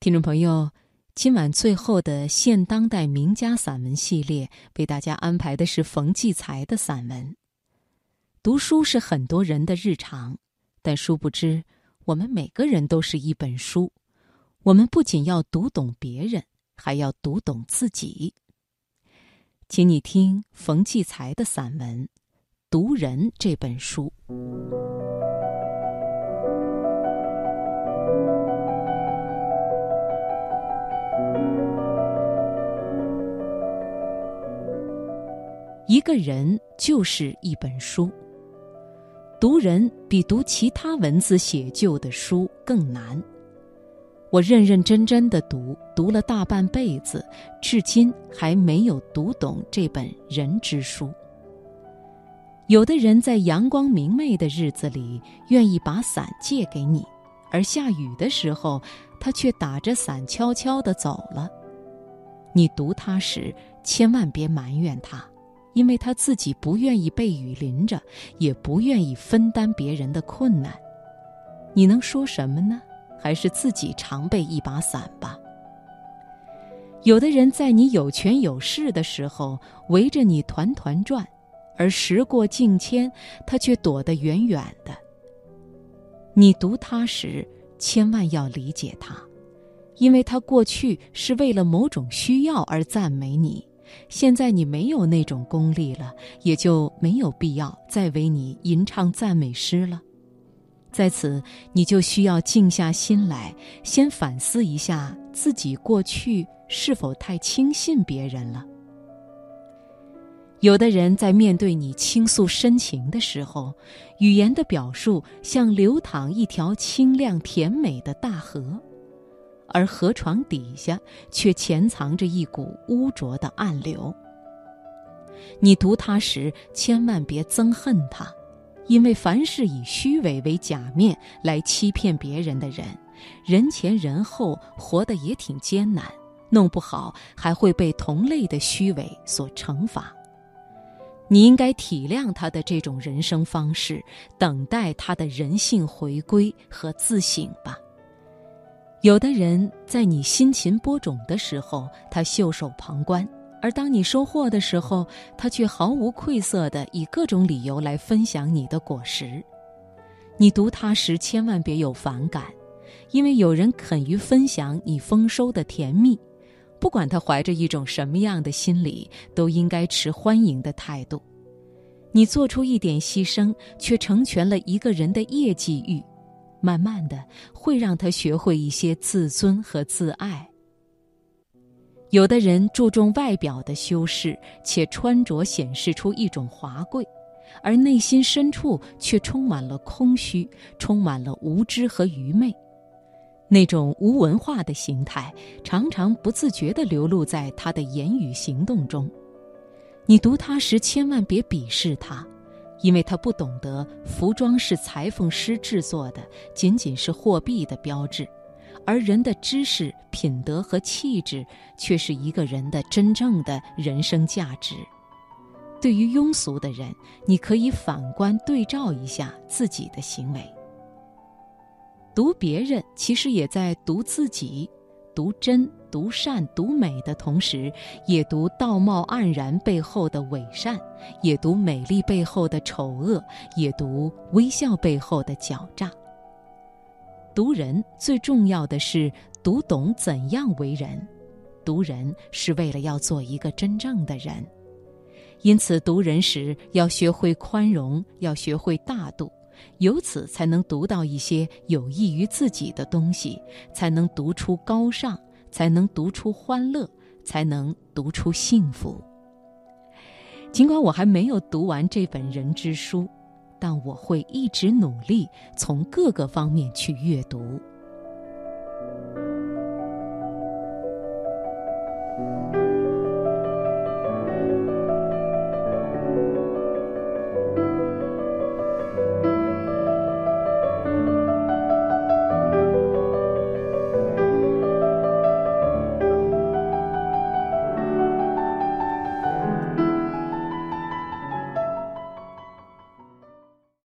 听众朋友，今晚最后的现当代名家散文系列，为大家安排的是冯骥才的散文。读书是很多人的日常，但殊不知，我们每个人都是一本书。我们不仅要读懂别人，还要读懂自己。请你听冯骥才的散文《读人》这本书。一个人就是一本书。读人比读其他文字写就的书更难。我认认真真的读，读了大半辈子，至今还没有读懂这本人之书。有的人在阳光明媚的日子里愿意把伞借给你，而下雨的时候，他却打着伞悄悄地走了。你读他时，千万别埋怨他。因为他自己不愿意被雨淋着，也不愿意分担别人的困难，你能说什么呢？还是自己常备一把伞吧。有的人在你有权有势的时候围着你团团转，而时过境迁，他却躲得远远的。你读他时，千万要理解他，因为他过去是为了某种需要而赞美你。现在你没有那种功力了，也就没有必要再为你吟唱赞美诗了。在此，你就需要静下心来，先反思一下自己过去是否太轻信别人了。有的人在面对你倾诉深情的时候，语言的表述像流淌一条清亮甜美的大河。而河床底下却潜藏着一股污浊的暗流。你读他时，千万别憎恨他，因为凡是以虚伪为假面来欺骗别人的人，人前人后活得也挺艰难，弄不好还会被同类的虚伪所惩罚。你应该体谅他的这种人生方式，等待他的人性回归和自省吧。有的人在你辛勤播种的时候，他袖手旁观；而当你收获的时候，他却毫无愧色地以各种理由来分享你的果实。你读他时，千万别有反感，因为有人肯于分享你丰收的甜蜜，不管他怀着一种什么样的心理，都应该持欢迎的态度。你做出一点牺牲，却成全了一个人的业绩欲。慢慢的，会让他学会一些自尊和自爱。有的人注重外表的修饰，且穿着显示出一种华贵，而内心深处却充满了空虚，充满了无知和愚昧。那种无文化的形态，常常不自觉地流露在他的言语行动中。你读他时，千万别鄙视他。因为他不懂得，服装是裁缝师制作的，仅仅是货币的标志，而人的知识、品德和气质，却是一个人的真正的人生价值。对于庸俗的人，你可以反观对照一下自己的行为。读别人，其实也在读自己。读真、读善、读美的同时，也读道貌岸然背后的伪善，也读美丽背后的丑恶，也读微笑背后的狡诈。读人最重要的是读懂怎样为人，读人是为了要做一个真正的人。因此，读人时要学会宽容，要学会大度。由此才能读到一些有益于自己的东西，才能读出高尚，才能读出欢乐，才能读出幸福。尽管我还没有读完这本人之书，但我会一直努力从各个方面去阅读。